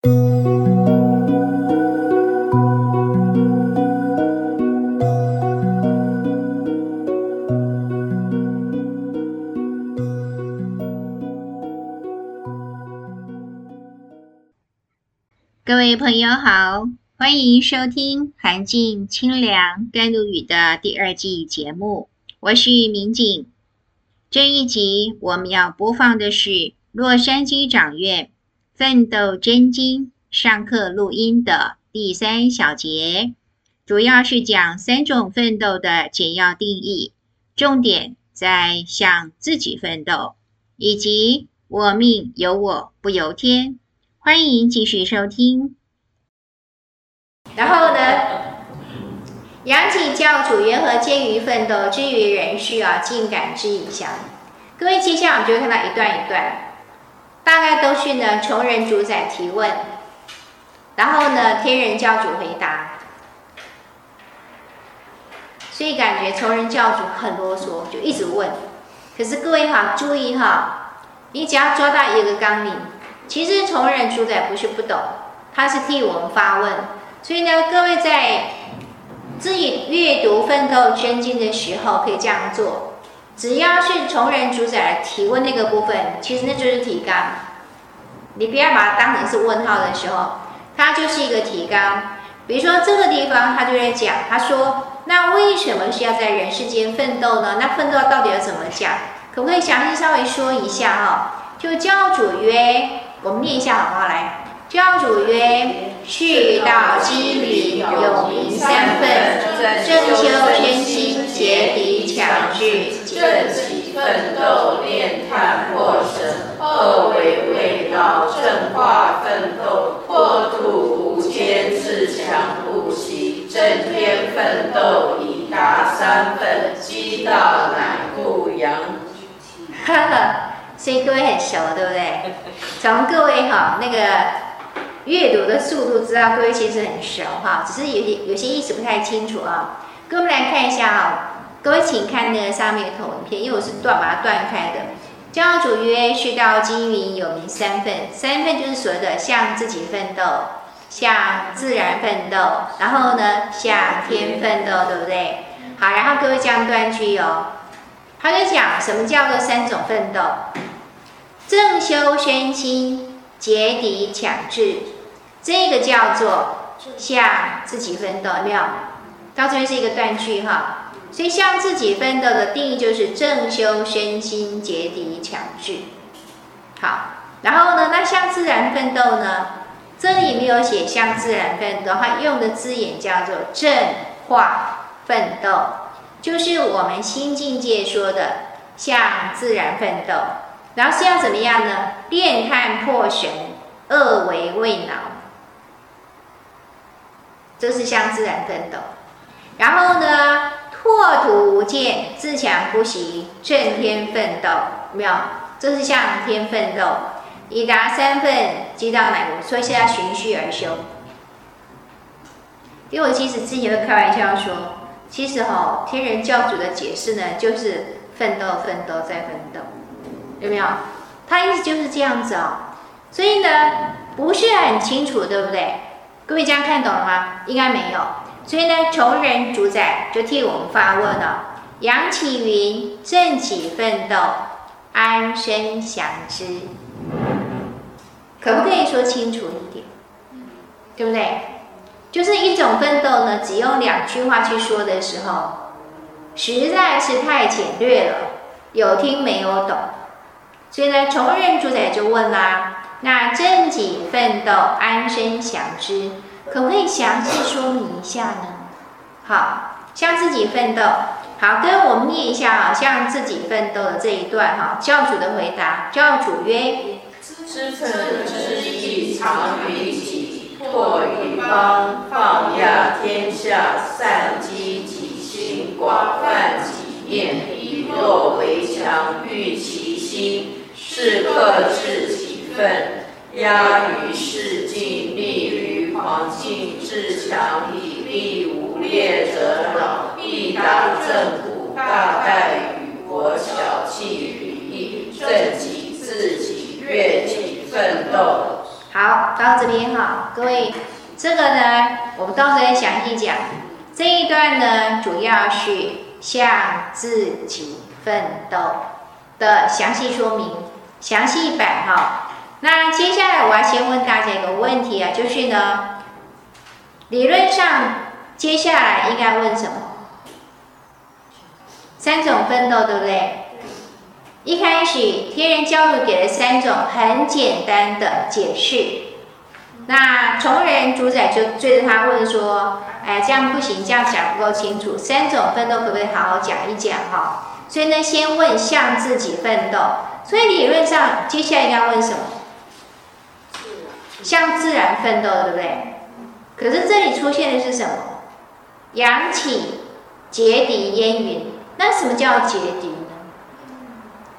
各位朋友好，欢迎收听《寒静清凉甘露语》的第二季节目，我是民警。这一集我们要播放的是洛杉矶掌院《奋斗真经》上课录音的第三小节，主要是讲三种奋斗的简要定义，重点在向自己奋斗，以及我命由我不由天。欢迎继续收听。然后呢，杨启教主缘何见于奋斗之于人世啊，尽感之以详。各位，接下来我们就会看到一段一段，大概都是呢，崇仁主宰提问，然后呢，天人教主回答。所以感觉崇仁教主很啰嗦，就一直问。可是各位哈，注意哈，你只要抓到一个纲领。其实崇仁主宰不是不懂，他是替我们发问。所以呢，各位在自己阅读《奋斗捐经》的时候，可以这样做：只要是崇仁主宰提问那个部分，其实那就是提纲。你不要把它当成是问号的时候，它就是一个提纲。比如说这个地方，他就在讲，他说：“那为什么是要在人世间奋斗呢？那奋斗到底要怎么讲？可不可以详细稍微说一下哈？”就教主曰。我们念一下好不好？来，教主曰：去道机云，有名三分，正修天心，结敌强志，正己奋斗，炼炭破神；二为未道，正化奋斗，破土无坚，自强不息；震天奋斗，已达三分，机道乃故扬。哈哈。所以各位很熟，对不对？从各位哈那个阅读的速度，知道各位其实很熟哈，只是有些有些意思不太清楚啊。各位来看一下啊，各位请看那个上面的投影片，因为我是断把它断开的。教主曰：序道机云，有名三份，三份就是所谓的向自己奋斗，向自然奋斗，然后呢向天奋斗，对不对？好，然后各位这样断句哦。他就讲什么叫做三种奋斗。正修身心，结敌强志，这个叫做向自己奋斗，没有？到这边是一个断句哈，所以向自己奋斗的定义就是正修身心，结敌强志。好，然后呢，那向自然奋斗呢？这里没有写向自然奋斗，它用的字眼叫做正化奋斗，就是我们新境界说的向自然奋斗。然后是要怎么样呢？炼炭破绳，二为未恼。这是向自然奋斗。然后呢，破土无间，自强不息，震天奋斗。有没有？这是向天奋斗。已达三分，机道乃故。所以现在循序而修。因为我其实之前会开玩笑说，其实哈、哦，天人教主的解释呢，就是奋斗、奋斗再奋斗。有没有？他意思就是这样子哦，所以呢，不是很清楚，对不对？各位这样看懂了吗？应该没有。所以呢，穷人主宰就替我们发问了。杨启云：正己奋斗，安身详之，可不可以说清楚一点？对不对？就是一种奋斗呢，只用两句话去说的时候，实在是太简略了，有听没有懂。所以呢，穷人主宰就问啦：“那正己奋斗，安身详之，可不可以详细说明一下呢？”好，向自己奋斗。好，跟我们念一下啊，向自己奋斗的这一段哈。教主的回答：教主曰：“知乘之意，常于己，拓于邦，放亚天下，散积己心，广泛己念，以弱为强，育其心。”是克制己愤，压于，于狂境，自强以力，无劣则扰，必当正果，大待与国小气与义，正己自己，悦己奋斗，好，到这边哈，各位，这个呢，我们到时候详细讲。这一段呢，主要是向自己奋斗的详细说明，详细版哈。那接下来我要先问大家一个问题啊，就是呢，理论上接下来应该问什么？三种奋斗，对不对？一开始天人教主给了三种很简单的解释，那从人主宰就追着他问说：“哎，这样不行，这样讲不够清楚。三种奋斗可不可以好好讲一讲？哈，所以呢，先问向自己奋斗。所以理论上接下来应该问什么？向自然奋斗，对不对？可是这里出现的是什么？扬起结底烟云。那什么叫结底呢？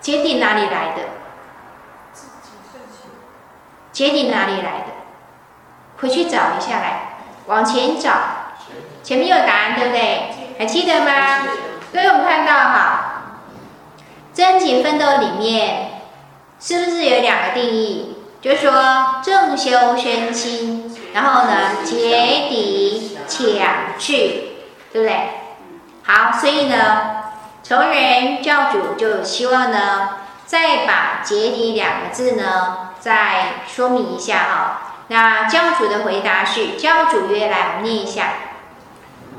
结底哪里来的？劫敌哪里来的？回去找一下来，往前找，前面有答案，对不对？还记得吗？各位，我们看到哈，增进奋斗里面是不是有两个定义？就是说正修身心，然后呢，结敌抢去，对不对？好，所以呢。从人教主就希望呢，再把“结敌”两个字呢，再说明一下哈。那教主的回答是：教主曰：“来，我们念一下。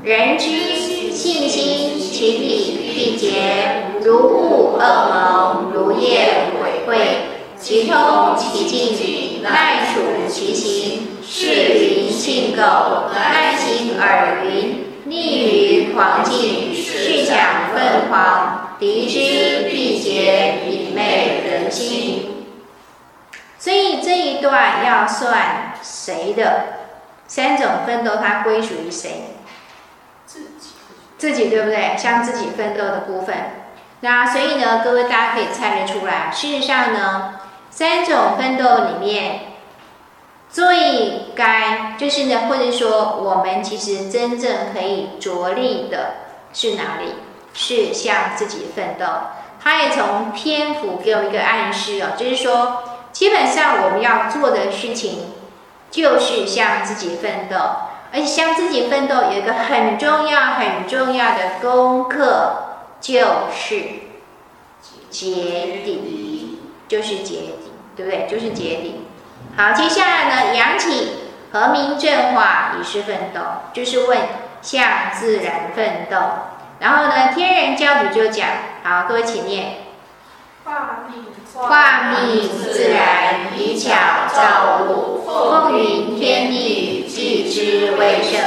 人之信心，其体必结，如雾恶谋，如业毁秽，其通其境，耐处其行，是灵性垢，赖行尔云。”溺于狂境，是讲奋狂，敌之必竭，以昧人心。所以这一段要算谁的？三种奋斗，它归属于谁？自己，自己对不对？向自己奋斗的部分。那所以呢，各位大家可以猜得出来。事实上呢，三种奋斗里面。最该就是呢，或者说我们其实真正可以着力的是哪里？是向自己奋斗。他也从篇幅给我们一个暗示哦，就是说，基本上我们要做的事情就是向自己奋斗，而且向自己奋斗有一个很重要、很重要的功课，就是劫敌，就是劫敌，对不对？就是劫敌。好，接下来呢，扬起和明正化，以是奋斗，就是问向自然奋斗。然后呢，天人教主就讲，好，各位请念：化命化密自然，以巧造物，奉云天地，济之未盛，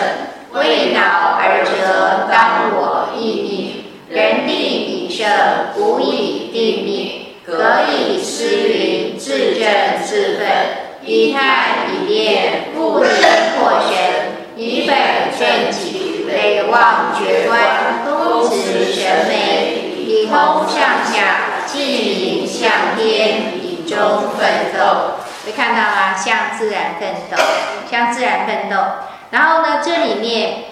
为恼而折，当我亦逆。人定已盛，吾以定灭，革以思云，自正自奋。以太以炼，复灵魄神，以北正己，北望绝观，功慈神美，以通上下，尽灵向天，以中奋斗。会看到吗？向自然奋斗，向自然奋斗。然后呢，这里面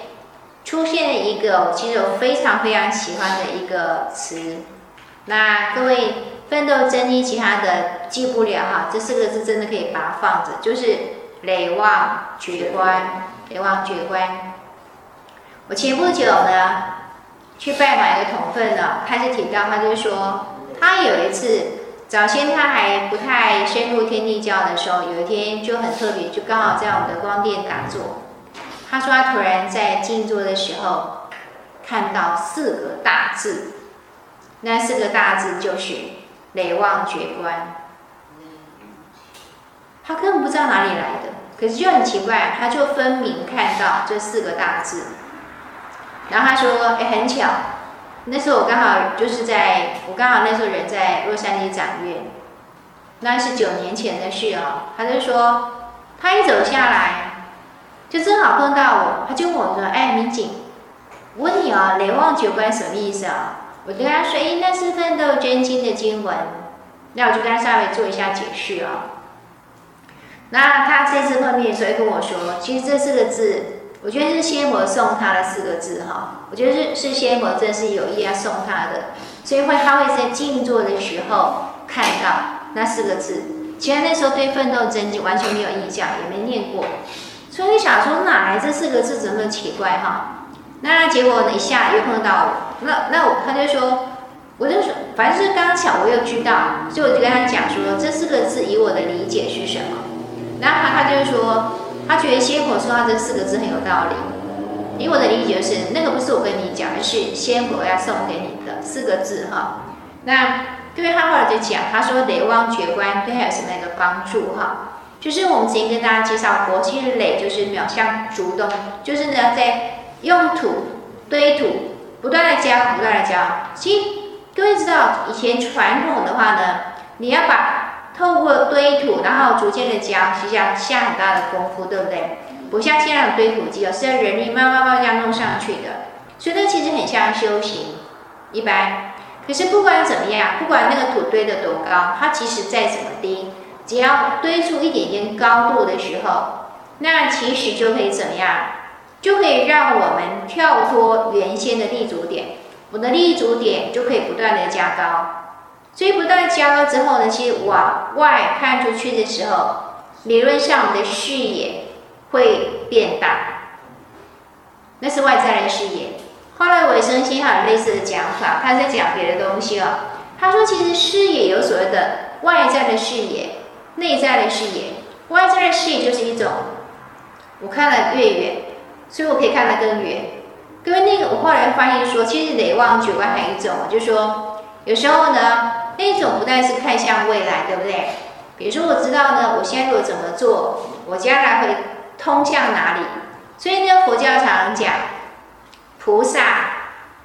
出现了一个，其实我非常非常喜欢的一个词。那各位。奋斗真经，其他的记不了哈，这四个字真的可以把它放着，就是累忘绝观，累忘绝观。我前不久呢，去拜访一个同奋呢，开始提到，他就说，他有一次早先他还不太深入天地教的时候，有一天就很特别，就刚好在我们的光殿打坐，他说他突然在静坐的时候看到四个大字，那四个大字就是。累忘绝观，他根本不知道哪里来的，可是就很奇怪，他就分明看到这四个大字。然后他说：“哎，很巧，那时候我刚好就是在，我刚好那时候人在洛杉矶掌院，那是九年前的事哦。”他就说，他一走下来，就正好碰到我，他就问我说：“哎，民警，我问你啊，累忘绝观什么意思啊？”我跟他说：“诶，那是奋斗真经的经文。”那我就跟他稍微做一下解释哦。那他这次碰面的时候跟我说：“其实这四个字，我觉得是仙佛送他的四个字哈。我觉得是是仙佛真是有意要送他的，所以会他会在静坐的时候看到那四个字。其实那时候对奋斗真经完全没有印象，也没念过，所以你想说哪来这四个字怎么奇怪哈？那结果呢，一下又碰到我，那那他就说，我就说反正是刚巧我又知道，所以我就跟他讲说这四个字以我的理解是什么？然后他他就说他觉得仙佛说他这四个字很有道理，以我的理解是那个不是我跟你讲，而是仙佛要送给你的四个字哈。那各位他后来就讲，他说累旺觉观对他有什么样的帮助哈？就是我们之前跟大家介绍过，其实累就是秒像主动，就是呢在用土堆土，不断的浇，不断的浇。其实各位知道，以前传统的话呢，你要把透过堆土，然后逐渐的浇，实际上下很大的功夫，对不对？不像现在的堆土机，是要人力慢慢慢慢这样弄上去的，所以它其实很像修行一般。可是不管怎么样，不管那个土堆得多高，它其实再怎么低，只要堆出一点点高度的时候，那其实就可以怎么样，就可以让我们跳脱原先的立足点，我的立足点就可以不断的加高。所以不断加高之后呢，其实往外看出去的时候，理论上我们的视野会变大，那是外在的视野。后来维生系还有类似的讲法，他在讲别的东西哦。他说，其实视野有所谓的外在的视野、内在的视野。外在的视野就是一种，我看了越远，所以我可以看得更远。各位，那个我后来发现说，其实累旺觉观还有一种，就是说有时候呢，那种不但是看向未来，对不对？比如说我知道呢，我现在如果怎么做，我将来会通向哪里？所以呢，佛教常常讲。菩萨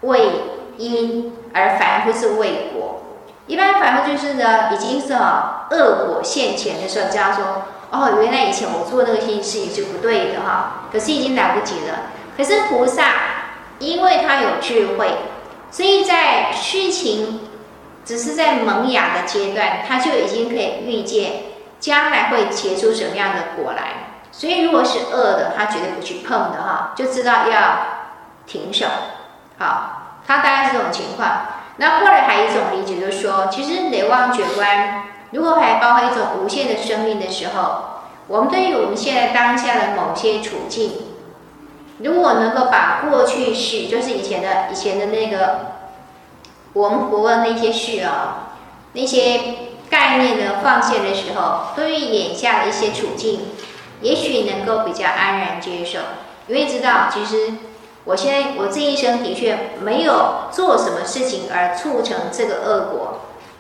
为因，而凡夫是为果。一般凡夫就是呢，已经是恶果现前的时候，这样说：哦，原来以前我做那个事情是不对的哈，可是已经来不及了。可是菩萨，因为他有智慧，所以在事情只是在萌芽的阶段，他就已经可以预见将来会结出什么样的果来。所以如果是恶的，他绝对不去碰的哈，就知道要。停手，好，他大概是这种情况。那后来还有一种理解，就是说，其实雷旺觉观，如果还包含一种无限的生命的时候，我们对于我们现在当下的某些处境，如果能够把过去式，就是以前的以前的那个我们佛的那些事啊，那些概念呢放下的时候，对于眼下的一些处境，也许能够比较安然接受，因为知道其实。我现在我这一生的确没有做什么事情而促成这个恶果，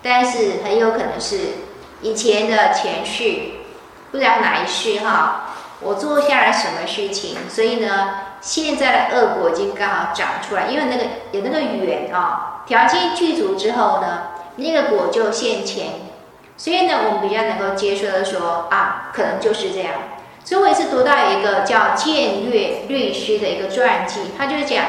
但是很有可能是以前的前世，不知道哪一世哈，我做下来什么事情，所以呢，现在的恶果已经刚好长出来，因为那个有那个缘啊，条件具足之后呢，那个果就现前，所以呢，我们比较能够接受的说啊，可能就是这样。所以我也是读到一个叫建岳律师的一个传记，他就是讲，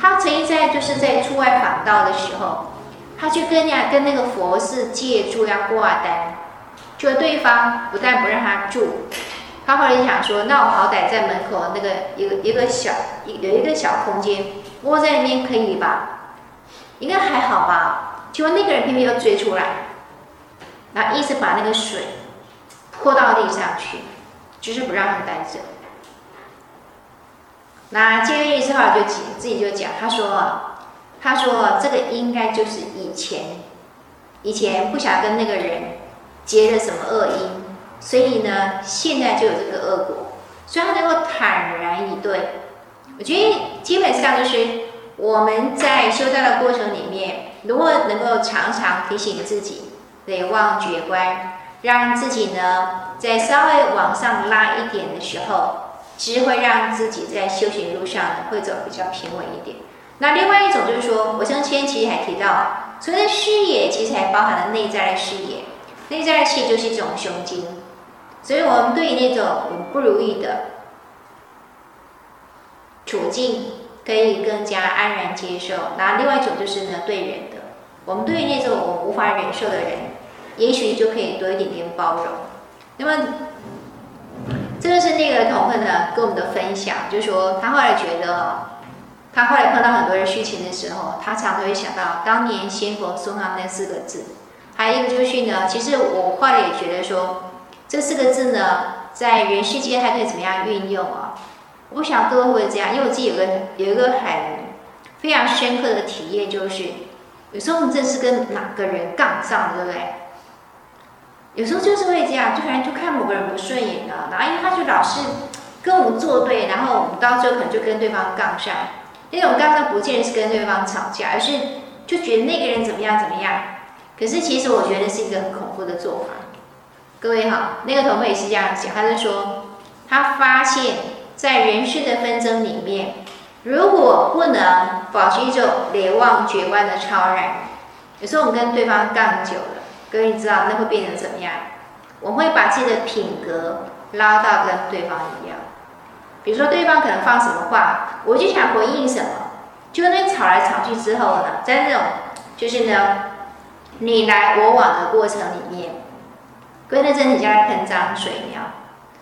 他曾经在就是在出外访道的时候，他去跟人家跟那个佛寺借住要挂单，就对方不但不让他住，他后来想说，那我好歹在门口那个一个一个小有一个小空间窝在里面可以吧？应该还好吧？结果那个人偏偏要追出来，然后一直把那个水泼到地上去。就是不让他们带走。那建岳律师后就自己就讲，他说：“他说这个应该就是以前，以前不想跟那个人结了什么恶因，所以呢，现在就有这个恶果，所以他能够坦然以对。我觉得基本上就是我们在修道的过程里面，如果能够常常提醒自己，得忘觉观。”让自己呢，再稍微往上拉一点的时候，其实会让自己在修行路上呢，会走比较平稳一点。那另外一种就是说，我之前其实还提到，所谓的视野其实还包含了内在的视野，内在的视野就是一种胸襟。所以我们对于那种不如意的处境，可以更加安然接受。那另外一种就是呢，对人的，我们对于那种我们无法忍受的人。也许就可以多一点点包容。那么，这个是那个同奋呢跟我们的分享，就是说他后来觉得，他后来碰到很多人事情的时候，他常常会想到当年仙佛送他那四个字。还有一个就是呢，其实我后来也觉得说，这四个字呢，在人世间还可以怎么样运用啊？我不想各位会这样，因为我自己有个有一个很非常深刻的体验，就是有时候我们真是跟哪个人杠上，对不对？有时候就是会这样，就可能就看某个人不顺眼了，然后因为他就老是跟我们作对，然后我们到最后可能就跟对方杠上。那种杠上不见得是跟对方吵架，而是就觉得那个人怎么样怎么样。可是其实我觉得是一个很恐怖的做法。各位好，那个同学也是这样讲，他就说他发现，在人世的纷争里面，如果不能保持一种累忘觉观的超然，有时候我们跟对方杠久了。各位你知道那会变成怎么样？我会把自己的品格拉到跟对方一样。比如说对方可能放什么话，我就想回应什么。就那吵来吵去之后呢，在那种就是呢，你来我往的过程里面，各位那真的像在喷脏水一样。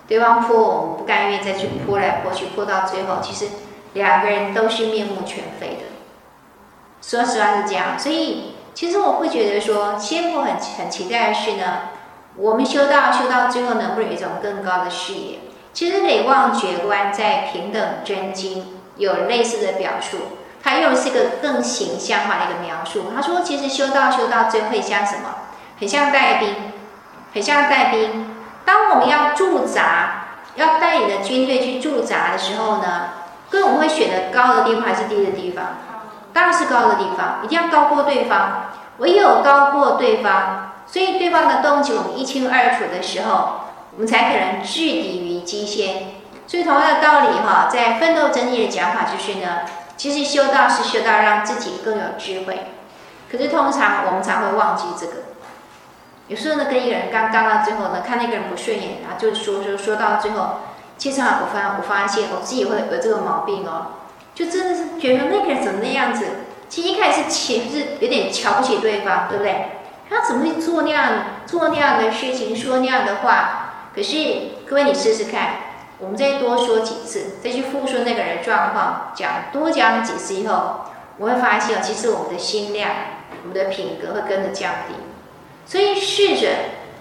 对方泼我们不甘愿再去泼来泼去，泼到最后，其实两个人都是面目全非的。说实话是这样，所以。其实我会觉得说，先父很很期待的是呢，我们修道修到最后能不能有一种更高的视野？其实累忘觉观在平等真经有类似的表述，它用是一个更形象化的一个描述。他说，其实修道修到最后会像什么？很像带兵，很像带兵。当我们要驻扎，要带领的军队去驻扎的时候呢，各位我们会选择高的地方还是低的地方？当然是高的地方，一定要高过对方。唯有高过对方，所以对方的动机我们一清二楚的时候，我们才可能制敌于机先。所以同样的道理哈，在奋斗真理的讲法就是呢，其实修道是修道让自己更有智慧。可是通常我们才会忘记这个。有时候呢，跟一个人刚刚到最后呢，看那个人不顺眼，然后就说说说到最后，其实，我发我发现我自己会有这个毛病哦。就真的是觉得那个人怎么那样子？其实一开始是其实有点瞧不起对方，对不对？他怎么会做那样做那样的事情，说那样的话？可是各位你试试看，我们再多说几次，再去复述那个人状况，讲多讲几次以后，我会发现其实我们的心量、我们的品格会跟着降低。所以试着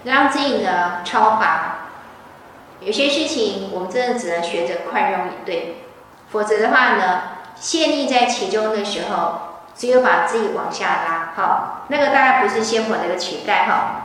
让自己呢超拔，有些事情我们真的只能学着宽容以对。否则的话呢，陷溺在其中的时候，只有把自己往下拉。好，那个当然不是仙佛的一个期待哈。